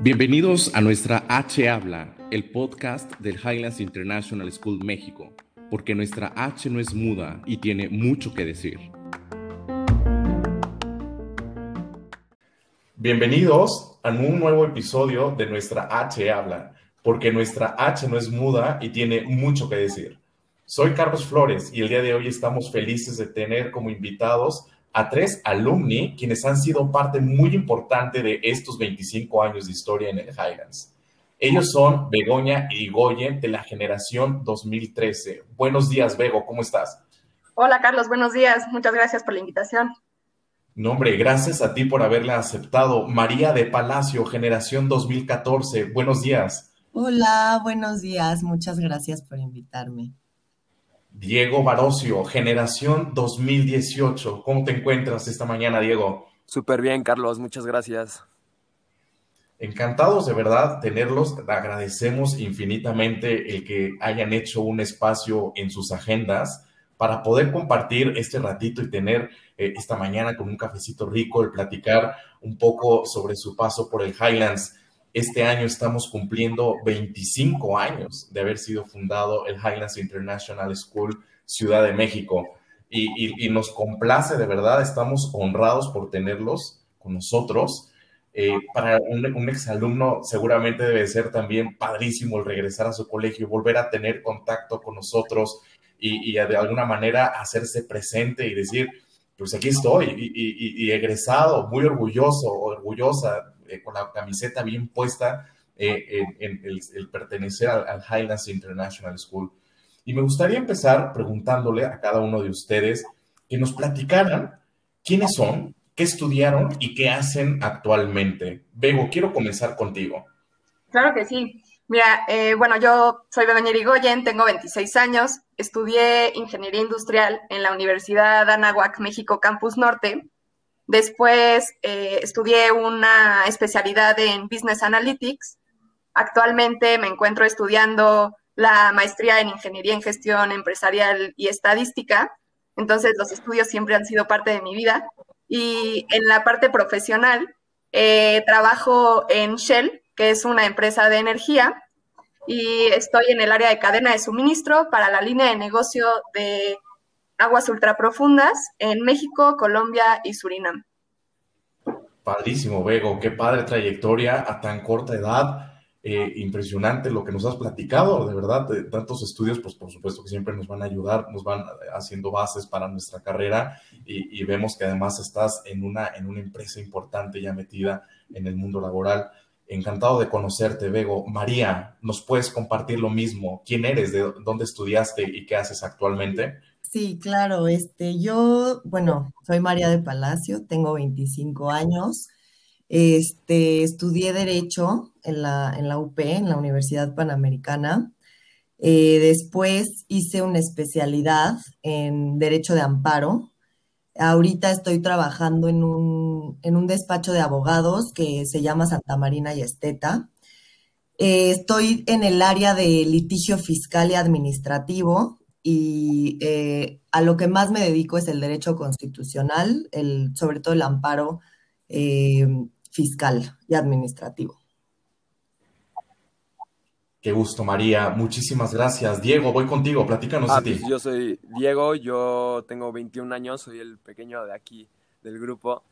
Bienvenidos a nuestra H Habla, el podcast del Highlands International School México, porque nuestra H no es muda y tiene mucho que decir. Bienvenidos a un nuevo episodio de nuestra H Habla, porque nuestra H no es muda y tiene mucho que decir. Soy Carlos Flores y el día de hoy estamos felices de tener como invitados a tres alumni quienes han sido parte muy importante de estos 25 años de historia en el Highlands. Ellos son Begoña y Goyen de la generación 2013. Buenos días, Bego, ¿cómo estás? Hola, Carlos, buenos días. Muchas gracias por la invitación. No, hombre, gracias a ti por haberla aceptado. María de Palacio, generación 2014. Buenos días. Hola, buenos días. Muchas gracias por invitarme. Diego Barocio, generación 2018. ¿Cómo te encuentras esta mañana, Diego? Súper bien, Carlos. Muchas gracias. Encantados de verdad tenerlos. Agradecemos infinitamente el que hayan hecho un espacio en sus agendas para poder compartir este ratito y tener eh, esta mañana con un cafecito rico, el platicar un poco sobre su paso por el Highlands. Este año estamos cumpliendo 25 años de haber sido fundado el Highlands International School Ciudad de México. Y, nos complace, de verdad, estamos honrados por tenerlos con nosotros. Eh, para un, un exalumno seguramente debe ser también padrísimo el regresar a su colegio y volver a tener contacto con nosotros y, de alguna manera hacerse presente y decir, pues aquí estoy y, y egresado, muy orgulloso, orgullosa eh, con la camiseta bien puesta eh, en, el, pertenecer al, Highlands International School. Y me gustaría empezar preguntándole a cada uno de ustedes que nos platicaran quiénes son, qué estudiaron y qué hacen actualmente. Bego, quiero comenzar contigo. Claro que sí. Mira, eh, bueno, yo soy Begoña Irigoyen, tengo 26 años, estudié Ingeniería Industrial en la Universidad Anáhuac, México, Campus Norte, Después eh, estudié una especialidad en Business Analytics. Actualmente me encuentro estudiando la maestría en Ingeniería en Gestión Empresarial y Estadística. Entonces los estudios siempre han sido parte de mi vida. Y en la parte profesional, eh, trabajo en Shell, que es una empresa de energía, y estoy en el área de cadena de suministro para la línea de negocio de aguas ultraprofundas en México, Colombia y Surinam. Padrísimo, Bego, qué padre trayectoria a tan corta edad. Eh, impresionante lo que nos has platicado, de verdad, de tantos estudios, pues por supuesto que siempre nos van a ayudar, nos van haciendo bases para nuestra carrera y, y, vemos que además estás en una, en una empresa importante ya metida en el mundo laboral. Encantado de conocerte, Bego. María, ¿nos puedes compartir lo mismo? ¿Quién eres? ¿De dónde estudiaste y qué haces actualmente? Sí, claro. Este, yo, bueno, soy María de Palacio, tengo 25 años. Este, estudié Derecho en la, en la UP, en la Universidad Panamericana. Eh, después hice una especialidad en Derecho de Amparo. Ahorita estoy trabajando en un, en un despacho de abogados que se llama Santa Marina y Esteta. Eh, estoy en el área de litigio fiscal y administrativo y eh, a lo que más me dedico es el derecho constitucional, el, sobre todo el amparo eh, fiscal y administrativo. Qué gusto, María. Muchísimas gracias. Diego, voy contigo. Platícanos ah, de ti. Pues yo soy Diego, yo tengo 21 años, soy el pequeño de aquí del grupo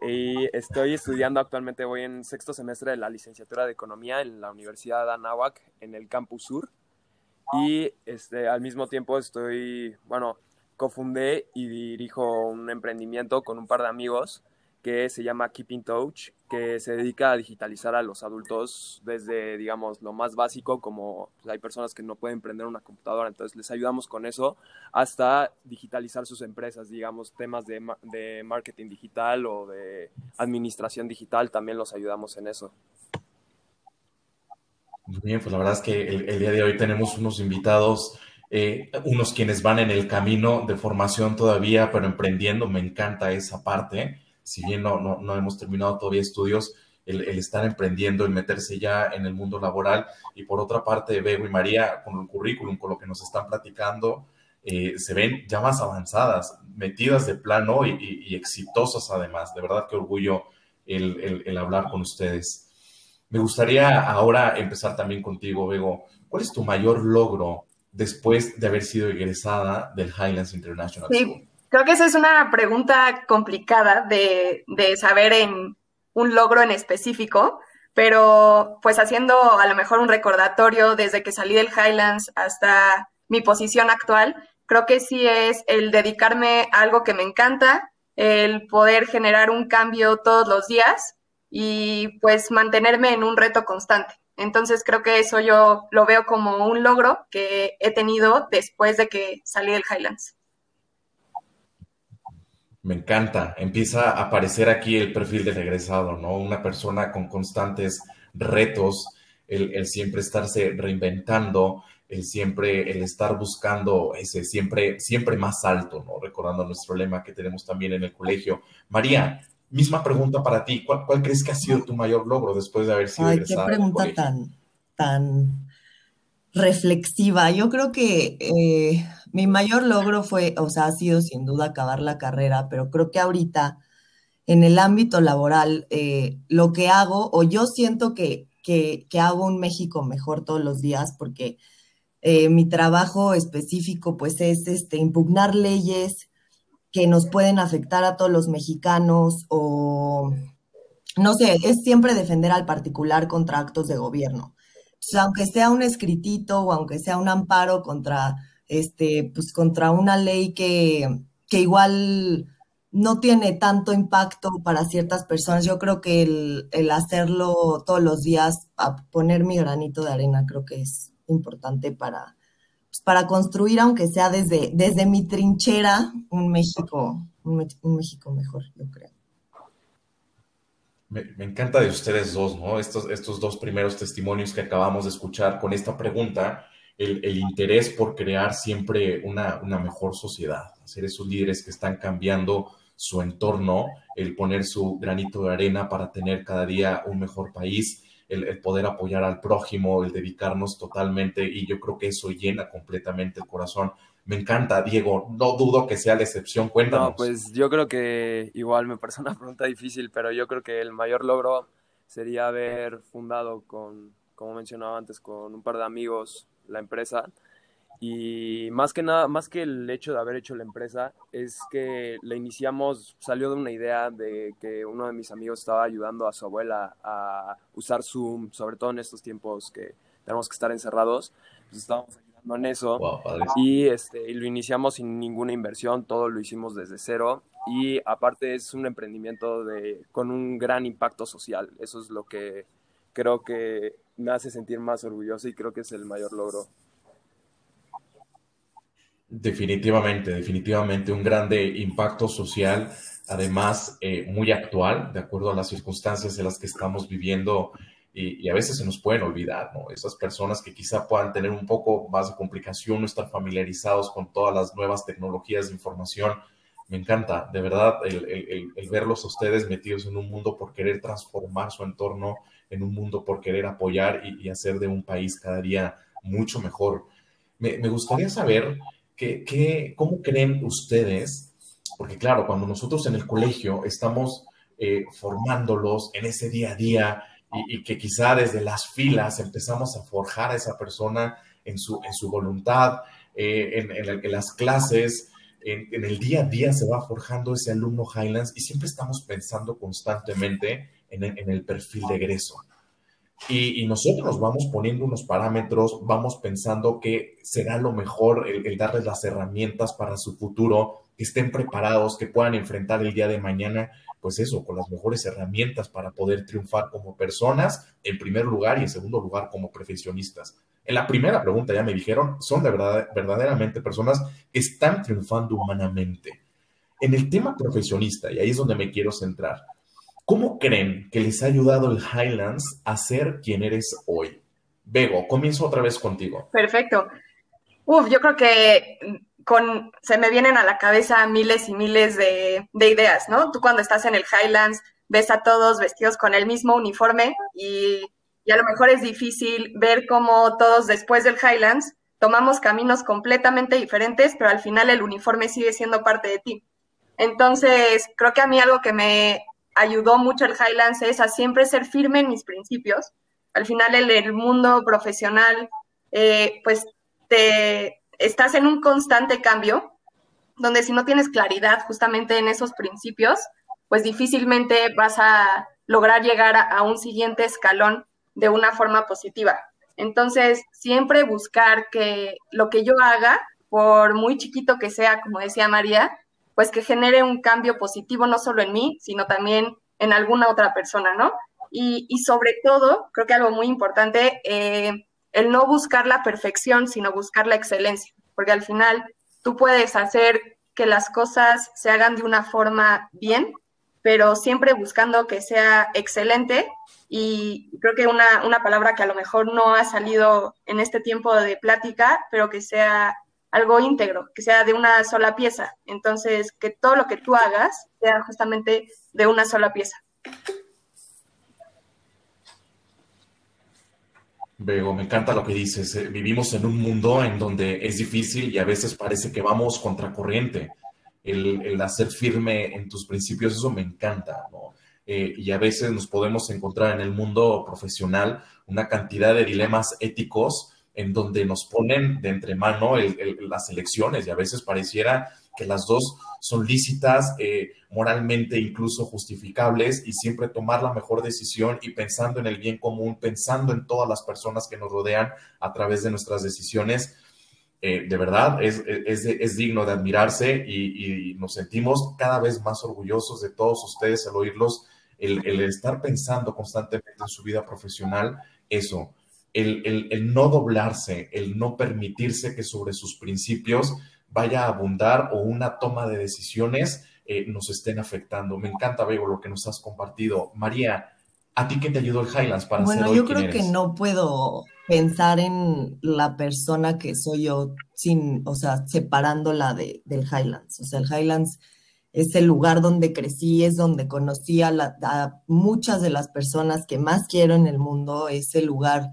y estoy estudiando actualmente, voy en sexto semestre de la licenciatura de Economía en la Universidad de Anáhuac, en el Campus Sur y este, al mismo tiempo estoy, bueno, cofundé y dirijo un emprendimiento con un par de amigos que se llama Keeping Touch, que se dedica a digitalizar a los adultos desde, digamos, lo más básico, como pues, hay personas que no pueden prender una computadora, entonces les ayudamos con eso, hasta digitalizar sus empresas, digamos, temas de, de marketing digital o de administración digital, también los ayudamos en eso. Muy bien, pues la verdad es que el, día de hoy tenemos unos invitados, eh, unos quienes van en el camino de formación todavía, pero emprendiendo. Me encanta esa parte. Si bien no, no, hemos terminado todavía estudios, el, estar emprendiendo, el meterse ya en el mundo laboral. Y por otra parte, Bego y María, con el currículum, con lo que nos están platicando, eh, se ven ya más avanzadas, metidas de plano y, exitosas además. De verdad que orgullo el, hablar con ustedes. Me gustaría ahora empezar también contigo, Bego. ¿Cuál es tu mayor logro después de haber sido egresada del Highlands International sí, Creo que esa es una pregunta complicada de, de saber en un logro en específico, pero pues haciendo a lo mejor un recordatorio desde que salí del Highlands hasta mi posición actual, creo que sí es el dedicarme a algo que me encanta, el poder generar un cambio todos los días y pues mantenerme en un reto constante. Entonces creo que eso yo lo veo como un logro que he tenido después de que salí del Highlands. Me encanta. Empieza a aparecer aquí el perfil del regresado, ¿no? Una persona con constantes retos, el, el siempre estarse reinventando, el siempre, el estar buscando ese siempre, siempre más alto, ¿no? Recordando nuestro lema que tenemos también en el colegio. María, misma pregunta para ti. ¿Cuál, crees que ha sido tu mayor logro después de haber sido Ay, qué pregunta tan, tan reflexiva. Yo creo que eh, mi mayor logro fue, o sea, ha sido sin duda acabar la carrera, pero creo que ahorita en el ámbito laboral, eh, lo que hago, o yo siento que, que, que hago un México mejor todos los días, porque eh, mi trabajo específico pues es este, impugnar leyes que nos pueden afectar a todos los mexicanos o, no sé, es siempre defender al particular contra actos de gobierno. aunque sea un escritito o aunque sea un amparo contra, este, pues, contra una ley que, que igual no tiene tanto impacto para ciertas personas. Yo creo que el, el, hacerlo todos los días, a poner mi granito de arena, creo que es importante para, para construir, aunque sea desde, desde mi trinchera, un México, un, México mejor, yo creo. Me, encanta de ustedes dos, ¿no? Estos, estos dos primeros testimonios que acabamos de escuchar con esta pregunta, el, el interés por crear siempre una, una mejor sociedad, hacer esos líderes que están cambiando su entorno, el poner su granito de arena para tener cada día un mejor país el, poder apoyar al prójimo, el dedicarnos totalmente y yo creo que eso llena completamente el corazón. Me encanta, Diego, no dudo que sea la excepción, cuéntanos. No, pues yo creo que igual me parece una pregunta difícil, pero yo creo que el mayor logro sería haber fundado con, como mencionaba antes, con un par de amigos la empresa y más que nada, más que el hecho de haber hecho la empresa, es que la iniciamos, salió de una idea de que uno de mis amigos estaba ayudando a su abuela a usar Zoom, sobre todo en estos tiempos que tenemos que estar encerrados. Pues estábamos ayudando en eso. y, este, y lo iniciamos sin ninguna inversión, todo lo hicimos desde cero. Y aparte es un emprendimiento de, con un gran impacto social. Eso es lo que creo que me hace sentir más orgulloso y creo que es el mayor logro Definitivamente, definitivamente un grande impacto social, además eh, muy actual, de acuerdo a las circunstancias en las que estamos viviendo y, a veces se nos pueden olvidar, ¿no? Esas personas que quizá puedan tener un poco más de complicación, no estar familiarizados con todas las nuevas tecnologías de información. Me encanta, de verdad, el, verlos a ustedes metidos en un mundo por querer transformar su entorno, en un mundo por querer apoyar y, hacer de un país cada día mucho mejor. Me, me gustaría saber ¿Qué, cómo creen ustedes? Porque claro, cuando nosotros en el colegio estamos eh, formándolos en ese día a día y, que quizá desde las filas empezamos a forjar a esa persona en su, en su voluntad, eh, en, las clases, en, el día a día se va forjando ese alumno Highlands y siempre estamos pensando constantemente en, el perfil de egreso. Y, nosotros nos vamos poniendo unos parámetros, vamos pensando que será lo mejor el, darles las herramientas para su futuro, que estén preparados, que puedan enfrentar el día de mañana, pues eso, con las mejores herramientas para poder triunfar como personas, en primer lugar, y en segundo lugar como profesionistas. En la primera pregunta ya me dijeron, son de verdad, verdaderamente personas que están triunfando humanamente. En el tema profesionista, y ahí es donde me quiero centrar, ¿Cómo creen que les ha ayudado el Highlands a ser quien eres hoy? Bego, comienzo otra vez contigo. Perfecto. Uf, yo creo que con, se me vienen a la cabeza miles y miles de, ideas, ¿no? Tú cuando estás en el Highlands ves a todos vestidos con el mismo uniforme y, y, a lo mejor es difícil ver cómo todos después del Highlands tomamos caminos completamente diferentes, pero al final el uniforme sigue siendo parte de ti. Entonces, creo que a mí algo que me ayudó mucho el Highlands es a siempre ser firme en mis principios. Al final, en el mundo profesional, eh, pues te estás en un constante cambio, donde si no tienes claridad justamente en esos principios, pues difícilmente vas a lograr llegar a un siguiente escalón de una forma positiva. Entonces, siempre buscar que lo que yo haga, por muy chiquito que sea, como decía María, pues que genere un cambio positivo no solo en mí, sino también en alguna otra persona, ¿no? Y, sobre todo, creo que algo muy importante, eh, el no buscar la perfección, sino buscar la excelencia, porque al final tú puedes hacer que las cosas se hagan de una forma bien, pero siempre buscando que sea excelente y creo que una, una, palabra que a lo mejor no ha salido en este tiempo de plática, pero que sea algo íntegro, que sea de una sola pieza. Entonces, que todo lo que tú hagas sea justamente de una sola pieza. Vego, me encanta lo que dices. Eh, vivimos en un mundo en donde es difícil y a veces parece que vamos contracorriente. El, el hacer firme en tus principios, eso me encanta. Eh, y a veces nos podemos encontrar en el mundo profesional una cantidad de dilemas éticos en donde nos ponen de entremano las elecciones y a veces pareciera que las dos son lícitas, eh, moralmente incluso justificables y siempre tomar la mejor decisión y pensando en el bien común, pensando en todas las personas que nos rodean a través de nuestras decisiones. Eh, de verdad es, es, digno de admirarse y, y, nos sentimos cada vez más orgullosos de todos ustedes al oírlos el, estar pensando constantemente en su vida profesional, eso, el, no doblarse, el no permitirse que sobre sus principios vaya a abundar o una toma de decisiones eh, nos estén afectando. Me encanta, Bego, lo que nos has compartido. María, ¿a ti qué te ayudó el Highlands para bueno, ser hoy yo creo que no puedo pensar en la persona que soy yo sin, o sea, separándola de, del Highlands. O sea, el Highlands es el lugar donde crecí, es donde conocí a, muchas de las personas que más quiero en el mundo, es el lugar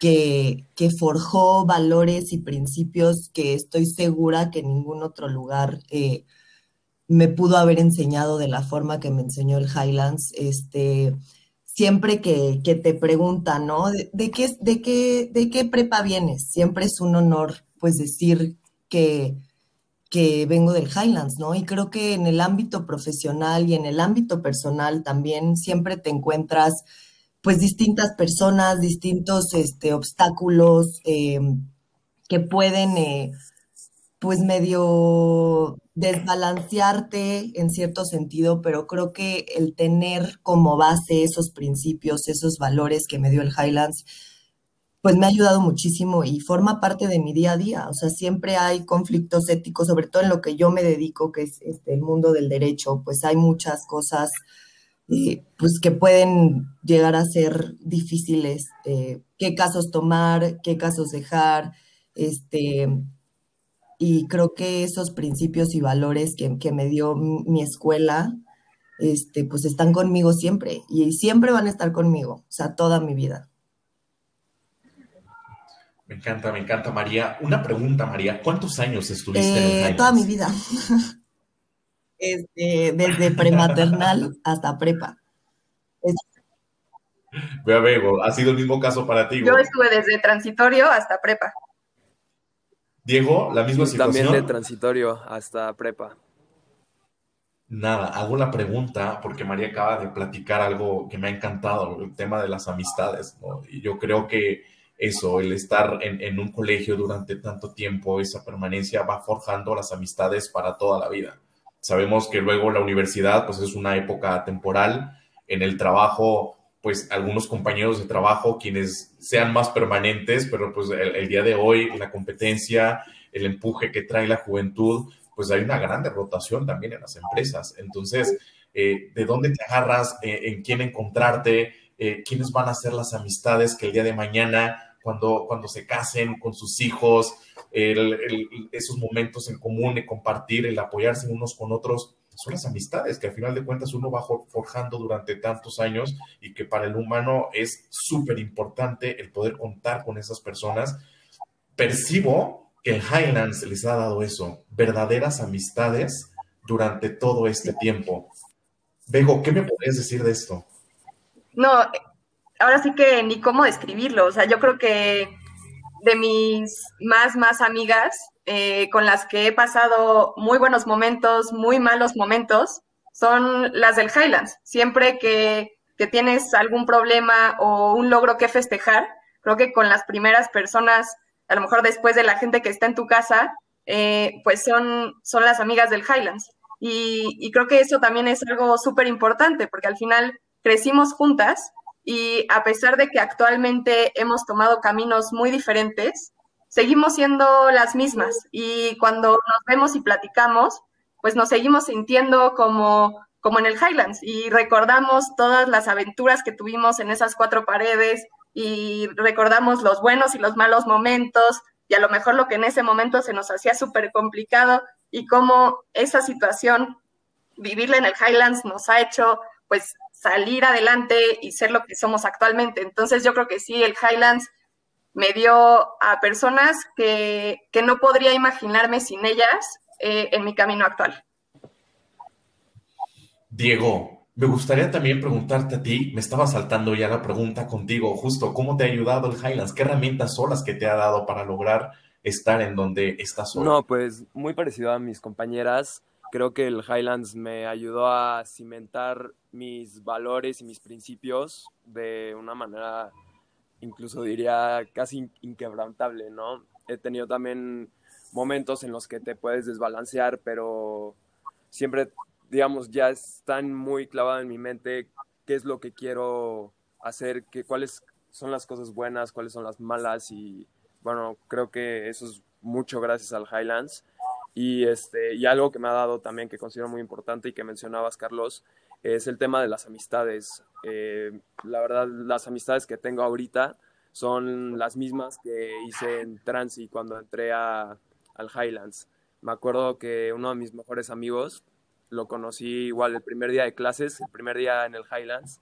que, forjó valores y principios que estoy segura que ningún otro lugar eh, me pudo haber enseñado de la forma que me enseñó el Highlands. Este, siempre que, te preguntan, ¿no? ¿De, qué, de, qué, ¿De qué prepa vienes? Siempre es un honor, pues, decir que que vengo del Highlands, ¿no? Y creo que en el ámbito profesional y en el ámbito personal también siempre te encuentras pues distintas personas, distintos este, obstáculos eh, que pueden eh, pues medio desbalancearte en cierto sentido, pero creo que el tener como base esos principios, esos valores que me dio el Highlands, pues me ha ayudado muchísimo y forma parte de mi día a día. O sea, siempre hay conflictos éticos, sobre todo en lo que yo me dedico, que es este, el mundo del derecho, pues hay muchas cosas eh, pues que pueden llegar a ser difíciles. Eh, qué casos tomar, qué casos dejar, este, y creo que esos principios y valores que, que me dio mi escuela, este, pues están conmigo siempre y siempre van a estar conmigo, o sea, toda mi vida. Me encanta, me encanta, María. Una pregunta, María. ¿Cuántos años estuviste en el eh, Toda mi vida. Este, desde prematernal hasta prepa. Vea, Bego, ha sido el mismo caso para ti. Yo estuve desde transitorio hasta prepa. Diego, la misma situación. También de transitorio hasta prepa. Nada, hago la pregunta porque María acaba de platicar algo que me ha encantado, el tema de las amistades. Y yo creo que eso, el estar en, un colegio durante tanto tiempo, esa permanencia va forjando las amistades para toda la vida. Sabemos que luego la universidad, pues es una época temporal, en el trabajo, pues algunos compañeros de trabajo, quienes sean más permanentes, pero pues el, día de hoy, la competencia, el empuje que trae la juventud, pues hay una gran rotación también en las empresas. Entonces, eh, ¿de dónde te agarras? Eh, ¿En quién encontrarte? Eh, quiénes van a ser las amistades que el día de mañana, cuando, cuando se casen con sus hijos, esos momentos en común, de compartir, el apoyarse unos con otros, son las amistades que al final de cuentas uno va forjando durante tantos años y que para el humano es súper importante el poder contar con esas personas percibo que el Highlands les ha dado eso, verdaderas amistades durante todo este tiempo. Bego, ¿qué me podrías decir de esto? No, ahora sí que ni cómo describirlo. O sea, yo creo que de mis más, más amigas, eh, con las que he pasado muy buenos momentos, muy malos momentos, son las del Highlands. Siempre que, que tienes algún problema o un logro que festejar, creo que con las primeras personas, a lo mejor después de la gente que está en tu casa, eh, pues son, son las amigas del Highlands. Y, y creo que eso también es algo súper importante, porque al final crecimos juntas y a pesar de que actualmente hemos tomado caminos muy diferentes, seguimos siendo las mismas. Y cuando nos vemos y platicamos, pues nos seguimos sintiendo como, como en el Highlands y recordamos todas las aventuras que tuvimos en esas cuatro paredes y recordamos los buenos y los malos momentos y a lo mejor lo que en ese momento se nos hacía súper complicado y cómo esa situación, vivirla en el Highlands nos ha hecho pues salir adelante y ser lo que somos actualmente. Entonces yo creo que sí, el Highlands me dio a personas que, que no podría imaginarme sin ellas eh, en mi camino actual. Diego, me gustaría también preguntarte a ti, me estaba saltando ya la pregunta contigo, justo, ¿cómo te ha ayudado el Highlands? ¿Qué herramientas son las que te ha dado para lograr estar en donde estás hoy? No, pues muy parecido a mis compañeras. Creo que el Highlands me ayudó a cimentar mis valores y mis principios de una manera, incluso diría, casi inquebrantable, ¿no? He tenido también momentos en los que te puedes desbalancear, pero siempre, digamos, ya están muy clavado en mi mente qué es lo que quiero hacer, qué, cuáles son las cosas buenas, cuáles son las malas y bueno, creo que eso es mucho gracias al Highlands. Y, este, y algo que me ha dado también que considero muy importante y que mencionabas, Carlos, es el tema de las amistades. Eh, la verdad, las amistades que tengo ahorita son las mismas que hice en Transi cuando entré a, al Highlands. Me acuerdo que uno de mis mejores amigos lo conocí igual el primer día de clases, el primer día en el Highlands.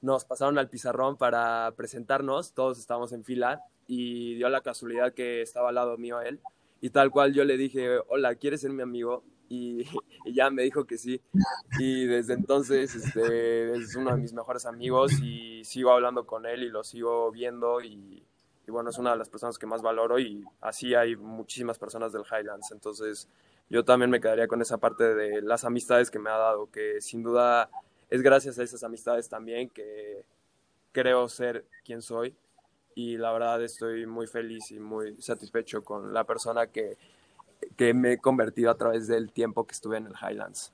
Nos pasaron al pizarrón para presentarnos, todos estábamos en fila y dio la casualidad que estaba al lado mío él y tal cual yo le dije, hola, ¿quieres ser mi amigo? Y, ya me dijo que sí. Y desde entonces este, es uno de mis mejores amigos y sigo hablando con él y lo sigo viendo y, y, bueno, es una de las personas que más valoro y así hay muchísimas personas del Highlands. Entonces yo también me quedaría con esa parte de las amistades que me ha dado, que sin duda es gracias a esas amistades también que creo ser quien soy y la verdad estoy muy feliz y muy satisfecho con la persona que, que me he convertido a través del tiempo que estuve en el Highlands.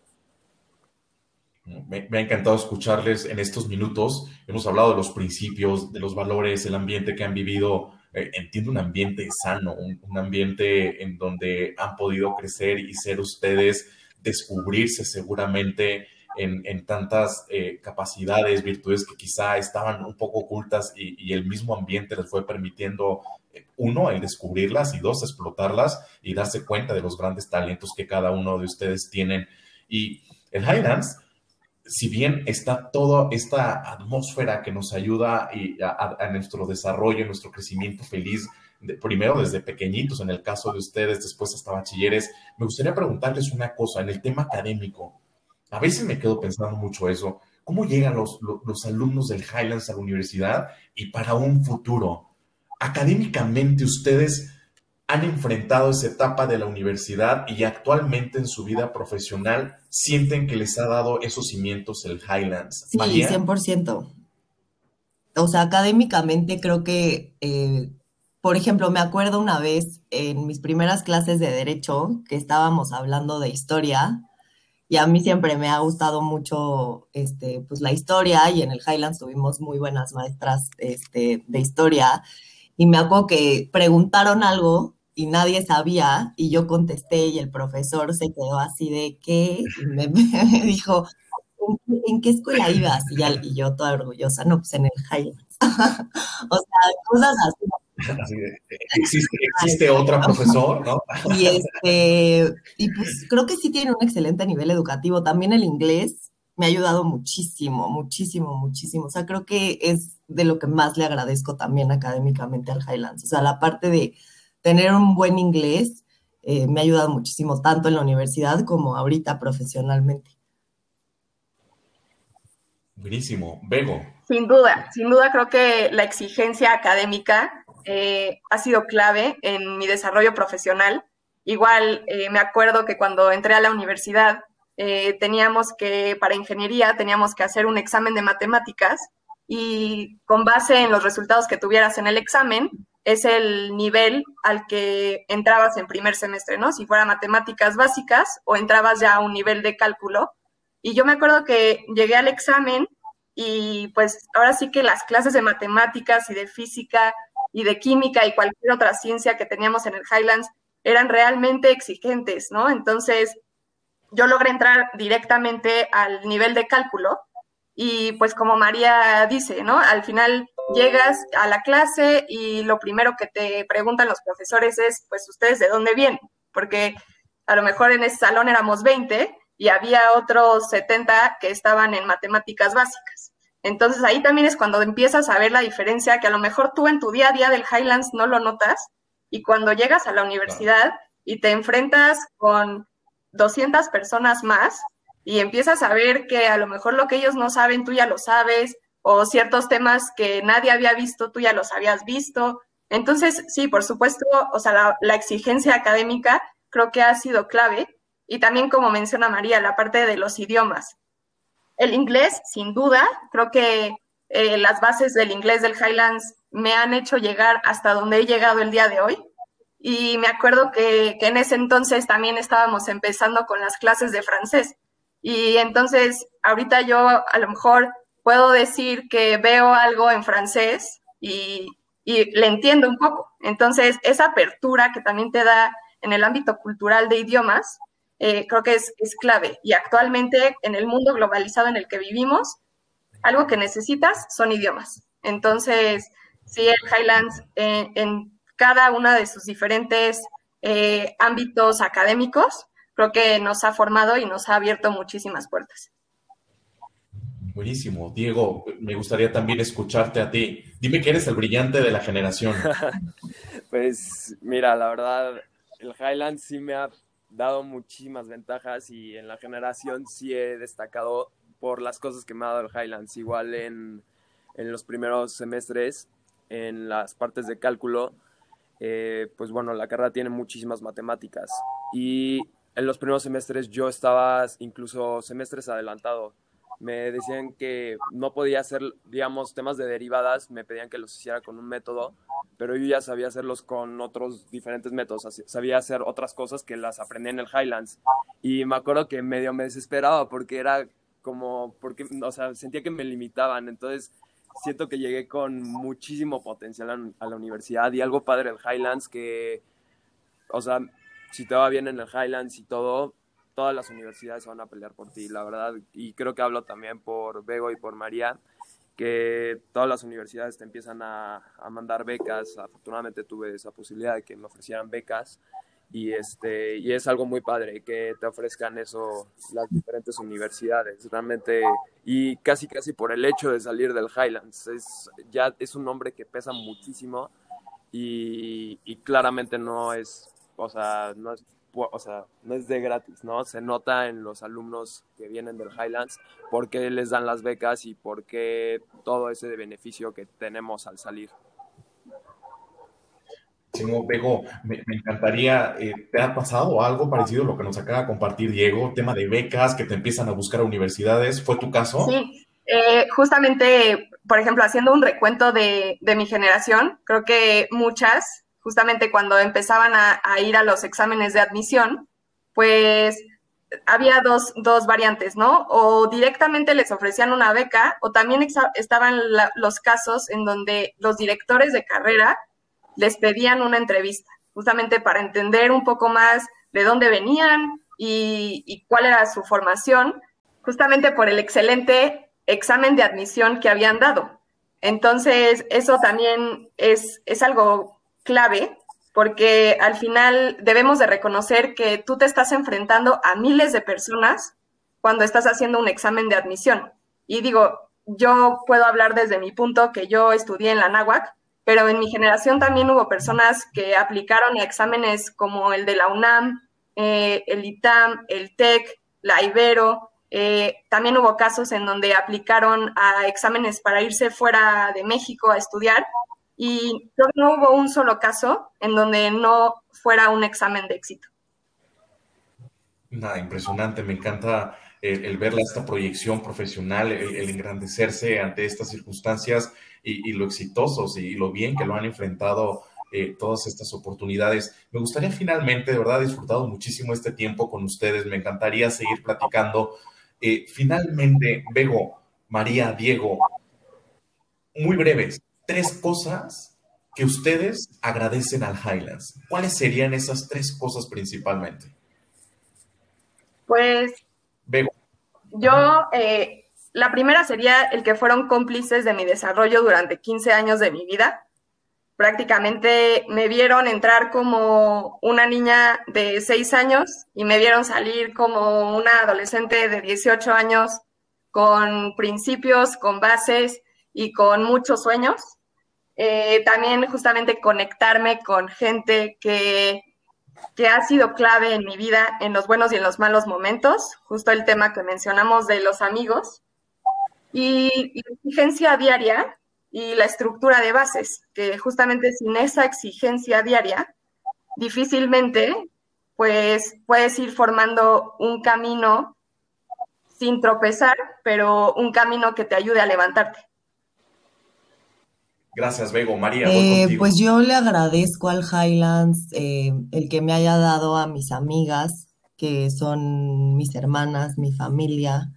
Me, ha encantado escucharles en estos minutos. Hemos hablado de los principios, de los valores, el ambiente que han vivido. Eh, entiendo un ambiente sano, un, un, ambiente en donde han podido crecer y ser ustedes, descubrirse seguramente en, tantas eh, capacidades, virtudes que quizá estaban un poco ocultas y, el mismo ambiente les fue permitiendo, eh, uno, el descubrirlas y dos, explotarlas y darse cuenta de los grandes talentos que cada uno de ustedes tienen. Y el Highlands, si bien está toda esta atmósfera que nos ayuda a, nuestro desarrollo, nuestro crecimiento feliz, primero desde pequeñitos, en el caso de ustedes, después hasta bachilleres, me gustaría preguntarles una cosa en el tema académico. A veces me quedo pensando mucho eso. ¿Cómo llegan los, los, alumnos del Highlands a la universidad y para un futuro? Académicamente ustedes han enfrentado esa etapa de la universidad y actualmente en su vida profesional sienten que les ha dado esos cimientos el Highlands. Sí, 100%. O sea, académicamente creo que, eh, por ejemplo, me acuerdo una vez en mis primeras clases de derecho que estábamos hablando de historia y a mí siempre me ha gustado mucho este, pues, la historia y en el Highlands tuvimos muy buenas maestras este, de historia y me acuerdo que preguntaron algo y nadie sabía y yo contesté y el profesor se quedó así de qué y me, dijo, ¿en qué escuela ibas? Y, y yo toda orgullosa, no, pues en el Highlands. o sea, cosas así existe, existe otra profesor, ¿no? Y este, y pues creo que sí tiene un excelente nivel educativo. También el inglés me ha ayudado muchísimo, muchísimo, muchísimo. O sea, creo que es de lo que más le agradezco también académicamente al Highlands. O sea, la parte de tener un buen inglés eh, me ha ayudado muchísimo, tanto en la universidad como ahorita profesionalmente. Buenísimo. Bego. Sin duda, sin duda creo que la exigencia académica eh, ha sido clave en mi desarrollo profesional. Igual eh, me acuerdo que cuando entré a la universidad teníamos que, para ingeniería, teníamos que hacer un examen de matemáticas y con base en los resultados que tuvieras en el examen, es el nivel al que entrabas en primer semestre, ¿no? Si fuera matemáticas básicas o entrabas ya a un nivel de cálculo. Y yo me acuerdo que llegué al examen y pues ahora sí que las clases de matemáticas y de física y de química y cualquier otra ciencia que teníamos en el Highlands eran realmente exigentes, ¿no? Entonces, yo logré entrar directamente al nivel de cálculo y pues como María dice, ¿no? Al final llegas a la clase y lo primero que te preguntan los profesores es, pues, ¿ustedes de dónde vienen? Porque a lo mejor en ese salón éramos 20 y había otros 70 que estaban en matemáticas básicas. Entonces ahí también es cuando empiezas a ver la diferencia que a lo mejor tú en tu día a día del Highlands no lo notas y cuando llegas a la universidad y te enfrentas con 200 personas más, y empiezas a ver que a lo mejor lo que ellos no saben, tú ya lo sabes, o ciertos temas que nadie había visto, tú ya los habías visto. Entonces, sí, por supuesto, o sea, la, exigencia académica creo que ha sido clave. Y también, como menciona María, la parte de los idiomas. El inglés, sin duda, creo que eh, las bases del inglés del Highlands me han hecho llegar hasta donde he llegado el día de hoy. Y me acuerdo que, que en ese entonces también estábamos empezando con las clases de francés. Y entonces, ahorita yo a lo mejor puedo decir que veo algo en francés y, le entiendo un poco. Entonces, esa apertura que también te da en el ámbito cultural de idiomas, eh, creo que es, clave. Y actualmente, en el mundo globalizado en el que vivimos, algo que necesitas son idiomas. Entonces, sí, el Highlands eh, en cada uno de sus diferentes eh, ámbitos académicos creo que nos ha formado y nos ha abierto muchísimas puertas. Buenísimo. Diego, me gustaría también escucharte a ti. Dime que eres el brillante de la generación. pues mira, la verdad, el Highland sí me ha dado muchísimas ventajas y en la generación sí he destacado por las cosas que me ha dado el Highlands. Igual en, en los primeros semestres, en las partes de cálculo, eh, pues bueno, la carrera tiene muchísimas matemáticas y en los primeros semestres yo estaba incluso semestres adelantado. Me decían que no podía hacer, digamos, temas de derivadas, me pedían que los hiciera con un método, pero yo ya sabía hacerlos con otros diferentes métodos, sabía hacer otras cosas que las aprendí en el Highlands. Y me acuerdo que medio me desesperaba porque era como, porque, o sea, sentía que me limitaban, entonces siento que llegué con muchísimo potencial a, la universidad y algo padre del Highlands que, o sea, si te va bien en el Highlands y todo, todas las universidades van a pelear por ti, la verdad. Y creo que hablo también por Bego y por María, que todas las universidades te empiezan a, mandar becas. Afortunadamente tuve esa posibilidad de que me ofrecieran becas. Y, este, y es algo muy padre que te ofrezcan eso las diferentes universidades, realmente, y casi casi por el hecho de salir del Highlands, es, ya es un nombre que pesa muchísimo y, y claramente no es o sea, no es, o sea, no es de gratis, ¿no? Se nota en los alumnos que vienen del Highlands por qué les dan las becas y por qué todo ese beneficio que tenemos al salir. Sí, Pego, me, encantaría, eh, ¿te ha pasado algo parecido a lo que nos acaba de compartir Diego? Tema de becas que te empiezan a buscar a universidades, ¿fue tu caso? Sí, eh, justamente, por ejemplo, haciendo un recuento de, de mi generación, creo que muchas justamente cuando empezaban a, ir a los exámenes de admisión, pues había dos, variantes, ¿no? O directamente les ofrecían una beca, o también estaban los casos en donde los directores de carrera les pedían una entrevista, justamente para entender un poco más de dónde venían y, y cuál era su formación, justamente por el excelente examen de admisión que habían dado. Entonces, eso también es, es algo clave porque al final debemos de reconocer que tú te estás enfrentando a miles de personas cuando estás haciendo un examen de admisión. Y digo, yo puedo hablar desde mi punto que yo estudié en la NAWAC, pero en mi generación también hubo personas que aplicaron a exámenes como el de la UNAM, eh, el ITAM, el TEC, la Ibero. Eh, también hubo casos en donde aplicaron a exámenes para irse fuera de México a estudiar y no hubo un solo caso en donde no fuera un examen de éxito. Nada, impresionante, me encanta el, ver esta proyección profesional, el, engrandecerse ante estas circunstancias y, lo exitosos y, lo bien que lo han enfrentado eh, todas estas oportunidades. Me gustaría finalmente, de verdad, disfrutado muchísimo este tiempo con ustedes, me encantaría seguir platicando. Eh, finalmente, Bego, María, Diego, muy breves, tres cosas que ustedes agradecen al Highlands. ¿Cuáles serían esas tres cosas principalmente? Pues yo, eh, la primera sería el que fueron cómplices de mi desarrollo durante 15 años de mi vida. Prácticamente me vieron entrar como una niña de 6 años y me vieron salir como una adolescente de 18 años con principios, con bases y con muchos sueños. Eh, también justamente conectarme con gente que que ha sido clave en mi vida en los buenos y en los malos momentos, justo el tema que mencionamos de los amigos, y la exigencia diaria y la estructura de bases, que justamente sin esa exigencia diaria, difícilmente pues puedes ir formando un camino sin tropezar, pero un camino que te ayude a levantarte. Gracias, Bego. María, eh, pues yo le agradezco al Highlands eh, el que me haya dado a mis amigas, que son mis hermanas, mi familia,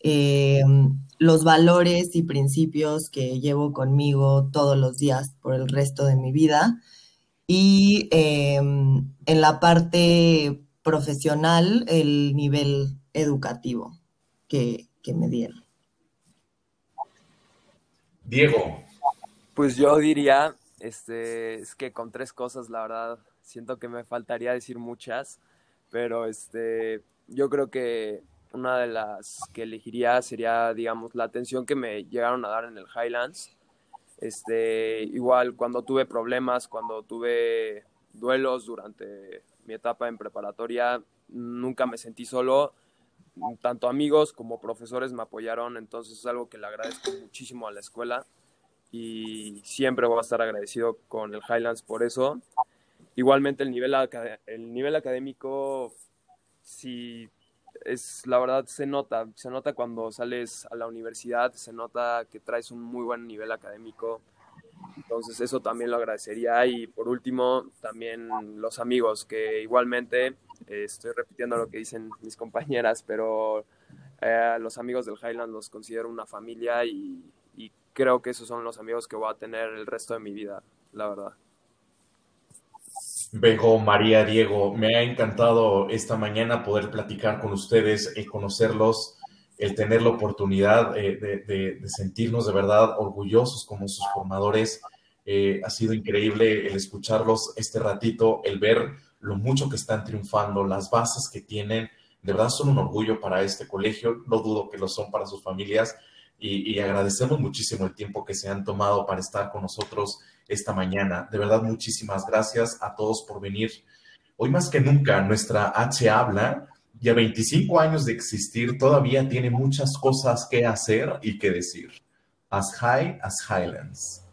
eh, los valores y principios que llevo conmigo todos los días por el resto de mi vida. Y en la parte profesional, el nivel educativo que, que me dieron. Diego, pues yo diría, este, es que con tres cosas, la verdad, siento que me faltaría decir muchas, pero este, yo creo que una de las que elegiría sería, digamos, la atención que me llegaron a dar en el Highlands. Este, igual cuando tuve problemas, cuando tuve duelos durante mi etapa en preparatoria, nunca me sentí solo. Tanto amigos como profesores me apoyaron, entonces es algo que le agradezco muchísimo a la escuela y siempre voy a estar agradecido con el Highlands por eso. Igualmente el nivel, el nivel académico, si es la verdad se nota, se nota cuando sales a la universidad, se nota que traes un muy buen nivel académico. Entonces eso también lo agradecería y por último también los amigos que igualmente eh, estoy repitiendo lo que dicen mis compañeras, pero eh, los amigos del Highland los considero una familia y, creo que esos son los amigos que voy a tener el resto de mi vida, la verdad. Bego, María, Diego, me ha encantado esta mañana poder platicar con ustedes, el conocerlos, el tener la oportunidad eh, de, sentirnos de verdad orgullosos como sus formadores. Eh, ha sido increíble el escucharlos este ratito, el ver lo mucho que están triunfando, las bases que tienen. De verdad son un orgullo para este colegio, no dudo que lo son para sus familias y, agradecemos muchísimo el tiempo que se han tomado para estar con nosotros esta mañana. De verdad, muchísimas gracias a todos por venir. Hoy más que nunca, nuestra H habla y a 25 años de existir todavía tiene muchas cosas que hacer y que decir. As high as Highlands.